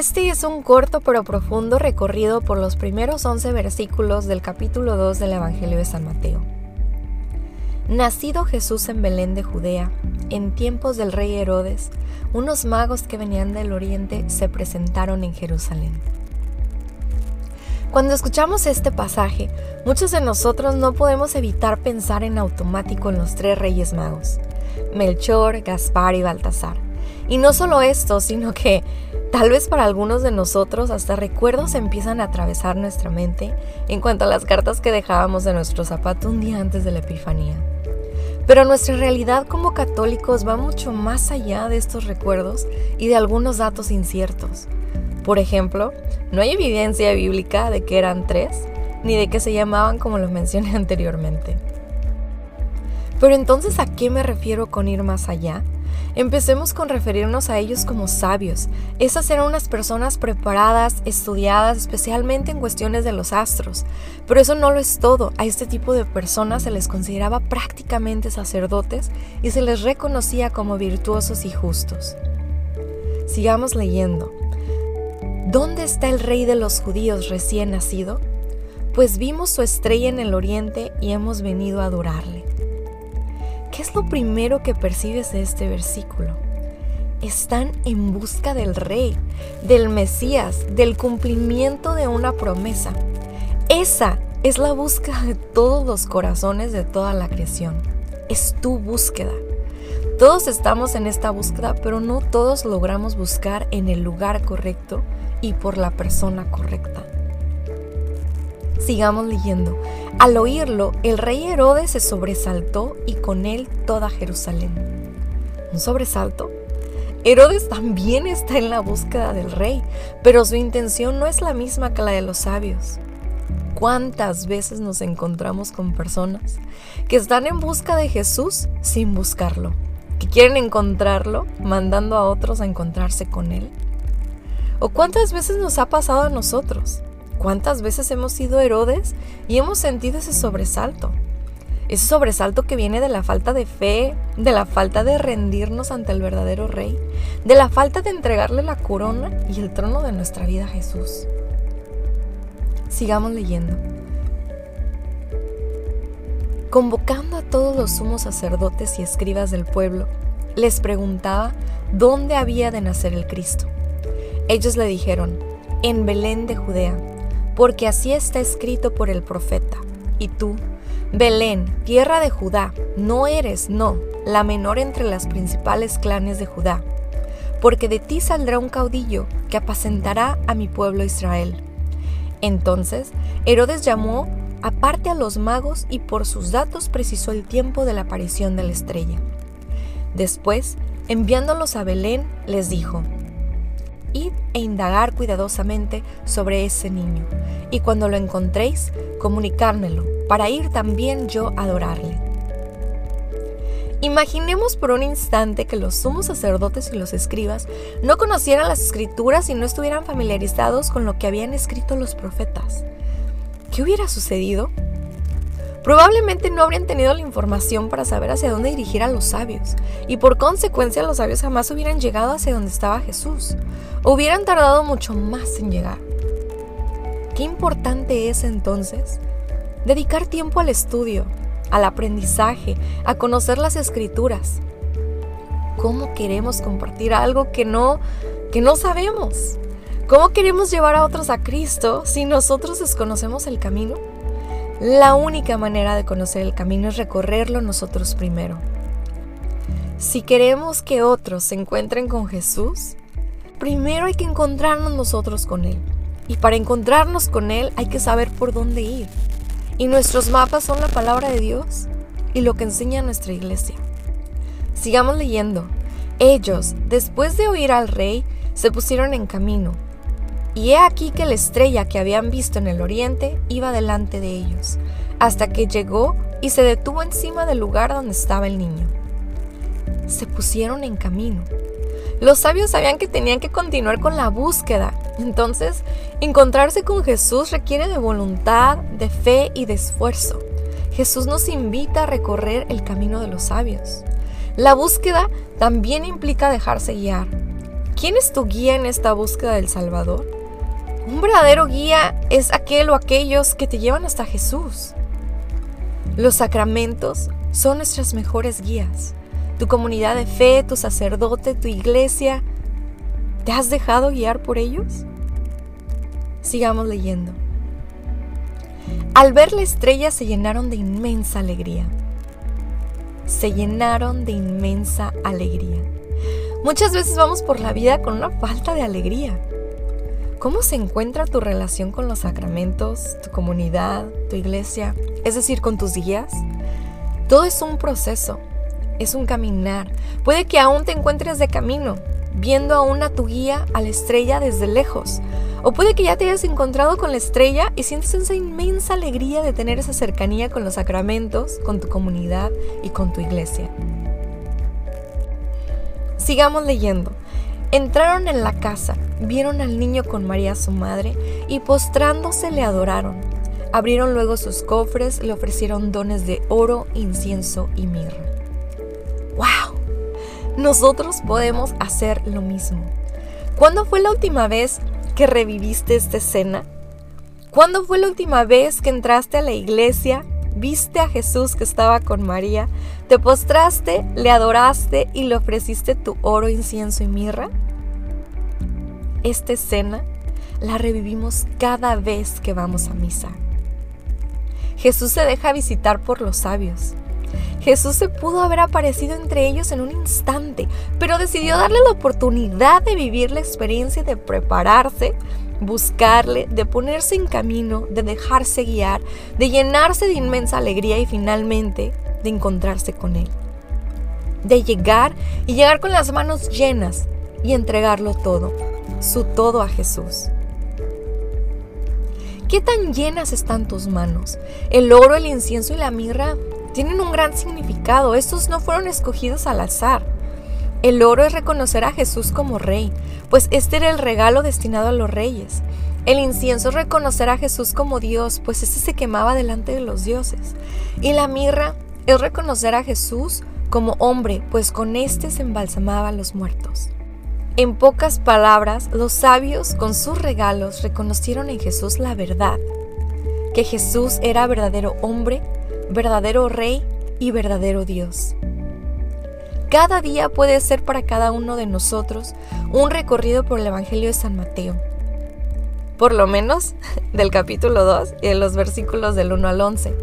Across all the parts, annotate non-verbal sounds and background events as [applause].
Este es un corto pero profundo recorrido por los primeros 11 versículos del capítulo 2 del Evangelio de San Mateo. Nacido Jesús en Belén de Judea, en tiempos del rey Herodes, unos magos que venían del oriente se presentaron en Jerusalén. Cuando escuchamos este pasaje, muchos de nosotros no podemos evitar pensar en automático en los tres reyes magos, Melchor, Gaspar y Baltasar. Y no solo esto, sino que tal vez para algunos de nosotros hasta recuerdos empiezan a atravesar nuestra mente en cuanto a las cartas que dejábamos de nuestro zapato un día antes de la Epifanía. Pero nuestra realidad como católicos va mucho más allá de estos recuerdos y de algunos datos inciertos. Por ejemplo, no hay evidencia bíblica de que eran tres, ni de que se llamaban como los mencioné [laughs] anteriormente. Pero entonces, ¿a qué me refiero con ir más allá? Empecemos con referirnos a ellos como sabios. Esas eran unas personas preparadas, estudiadas, especialmente en cuestiones de los astros. Pero eso no lo es todo. A este tipo de personas se les consideraba prácticamente sacerdotes y se les reconocía como virtuosos y justos. Sigamos leyendo. ¿Dónde está el rey de los judíos recién nacido? Pues vimos su estrella en el oriente y hemos venido a adorarle. ¿Qué es lo primero que percibes de este versículo? Están en busca del rey, del Mesías, del cumplimiento de una promesa. Esa es la búsqueda de todos los corazones de toda la creación. Es tu búsqueda. Todos estamos en esta búsqueda, pero no todos logramos buscar en el lugar correcto y por la persona correcta. Sigamos leyendo. Al oírlo, el rey Herodes se sobresaltó y con él toda Jerusalén. ¿Un sobresalto? Herodes también está en la búsqueda del rey, pero su intención no es la misma que la de los sabios. ¿Cuántas veces nos encontramos con personas que están en busca de Jesús sin buscarlo? Que quieren encontrarlo mandando a otros a encontrarse con él. ¿O cuántas veces nos ha pasado a nosotros? ¿Cuántas veces hemos sido Herodes y hemos sentido ese sobresalto? Ese sobresalto que viene de la falta de fe, de la falta de rendirnos ante el verdadero Rey, de la falta de entregarle la corona y el trono de nuestra vida a Jesús. Sigamos leyendo. Convocando a todos los sumos sacerdotes y escribas del pueblo, les preguntaba dónde había de nacer el Cristo. Ellos le dijeron, en Belén de Judea porque así está escrito por el profeta. Y tú, Belén, tierra de Judá, no eres, no, la menor entre las principales clanes de Judá, porque de ti saldrá un caudillo que apacentará a mi pueblo Israel. Entonces, Herodes llamó aparte a los magos y por sus datos precisó el tiempo de la aparición de la estrella. Después, enviándolos a Belén, les dijo, Id e indagar cuidadosamente sobre ese niño, y cuando lo encontréis, comunicármelo, para ir también yo a adorarle. Imaginemos por un instante que los sumos sacerdotes y los escribas no conocieran las escrituras y no estuvieran familiarizados con lo que habían escrito los profetas. ¿Qué hubiera sucedido? Probablemente no habrían tenido la información para saber hacia dónde dirigir a los sabios, y por consecuencia los sabios jamás hubieran llegado hacia donde estaba Jesús, o hubieran tardado mucho más en llegar. Qué importante es entonces dedicar tiempo al estudio, al aprendizaje, a conocer las escrituras. ¿Cómo queremos compartir algo que no que no sabemos? ¿Cómo queremos llevar a otros a Cristo si nosotros desconocemos el camino? La única manera de conocer el camino es recorrerlo nosotros primero. Si queremos que otros se encuentren con Jesús, primero hay que encontrarnos nosotros con Él. Y para encontrarnos con Él hay que saber por dónde ir. Y nuestros mapas son la palabra de Dios y lo que enseña nuestra iglesia. Sigamos leyendo. Ellos, después de oír al rey, se pusieron en camino y he aquí que la estrella que habían visto en el oriente iba delante de ellos, hasta que llegó y se detuvo encima del lugar donde estaba el niño. Se pusieron en camino. Los sabios sabían que tenían que continuar con la búsqueda. Entonces, encontrarse con Jesús requiere de voluntad, de fe y de esfuerzo. Jesús nos invita a recorrer el camino de los sabios. La búsqueda también implica dejarse guiar, ¿Quién es tu guía en esta búsqueda del Salvador? Un verdadero guía es aquel o aquellos que te llevan hasta Jesús. Los sacramentos son nuestras mejores guías. Tu comunidad de fe, tu sacerdote, tu iglesia, ¿te has dejado guiar por ellos? Sigamos leyendo. Al ver la estrella se llenaron de inmensa alegría. Se llenaron de inmensa alegría. Muchas veces vamos por la vida con una falta de alegría. ¿Cómo se encuentra tu relación con los sacramentos, tu comunidad, tu iglesia, es decir, con tus guías? Todo es un proceso, es un caminar. Puede que aún te encuentres de camino, viendo aún a tu guía, a la estrella desde lejos. O puede que ya te hayas encontrado con la estrella y sientes esa inmensa alegría de tener esa cercanía con los sacramentos, con tu comunidad y con tu iglesia. Sigamos leyendo. Entraron en la casa, vieron al niño con María su madre y postrándose le adoraron. Abrieron luego sus cofres, le ofrecieron dones de oro, incienso y mirra. ¡Wow! Nosotros podemos hacer lo mismo. ¿Cuándo fue la última vez que reviviste esta escena? ¿Cuándo fue la última vez que entraste a la iglesia, viste a Jesús que estaba con María, te postraste, le adoraste y le ofreciste tu oro, incienso y mirra? Esta escena la revivimos cada vez que vamos a misa. Jesús se deja visitar por los sabios. Jesús se pudo haber aparecido entre ellos en un instante, pero decidió darle la oportunidad de vivir la experiencia de prepararse, buscarle, de ponerse en camino, de dejarse guiar, de llenarse de inmensa alegría y finalmente de encontrarse con Él. De llegar y llegar con las manos llenas y entregarlo todo, su todo a Jesús. ¿Qué tan llenas están tus manos? El oro, el incienso y la mirra tienen un gran significado. Estos no fueron escogidos al azar. El oro es reconocer a Jesús como rey, pues este era el regalo destinado a los reyes. El incienso es reconocer a Jesús como Dios, pues ese se quemaba delante de los dioses. Y la mirra es reconocer a Jesús como hombre, pues con este se embalsamaba a los muertos. En pocas palabras, los sabios con sus regalos reconocieron en Jesús la verdad, que Jesús era verdadero hombre verdadero Rey y verdadero Dios. Cada día puede ser para cada uno de nosotros un recorrido por el Evangelio de San Mateo. Por lo menos [laughs] del capítulo 2 y de los versículos del 1 al 11.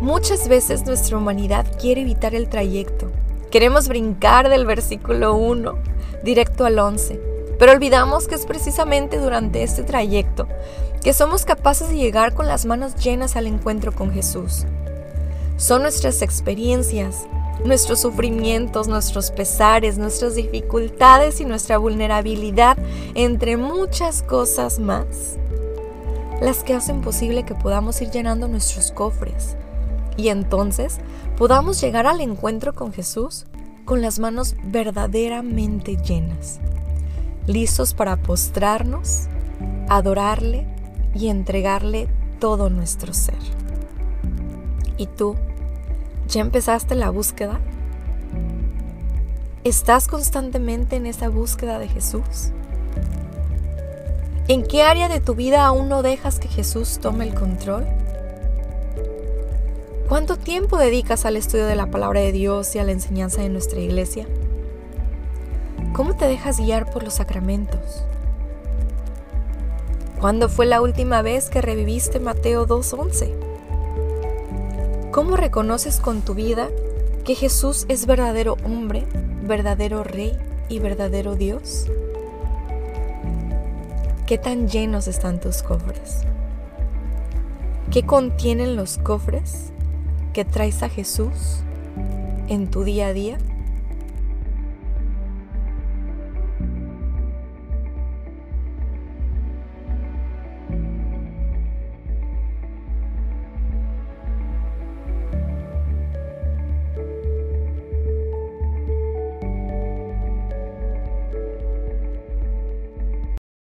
Muchas veces nuestra humanidad quiere evitar el trayecto. Queremos brincar del versículo 1 directo al 11, pero olvidamos que es precisamente durante este trayecto que somos capaces de llegar con las manos llenas al encuentro con Jesús. Son nuestras experiencias, nuestros sufrimientos, nuestros pesares, nuestras dificultades y nuestra vulnerabilidad, entre muchas cosas más, las que hacen posible que podamos ir llenando nuestros cofres y entonces podamos llegar al encuentro con Jesús con las manos verdaderamente llenas, listos para postrarnos, adorarle y entregarle todo nuestro ser. ¿Y tú? ¿Ya empezaste la búsqueda? ¿Estás constantemente en esa búsqueda de Jesús? ¿En qué área de tu vida aún no dejas que Jesús tome el control? ¿Cuánto tiempo dedicas al estudio de la palabra de Dios y a la enseñanza de nuestra iglesia? ¿Cómo te dejas guiar por los sacramentos? ¿Cuándo fue la última vez que reviviste Mateo 2.11? ¿Cómo reconoces con tu vida que Jesús es verdadero hombre, verdadero rey y verdadero Dios? ¿Qué tan llenos están tus cofres? ¿Qué contienen los cofres que traes a Jesús en tu día a día?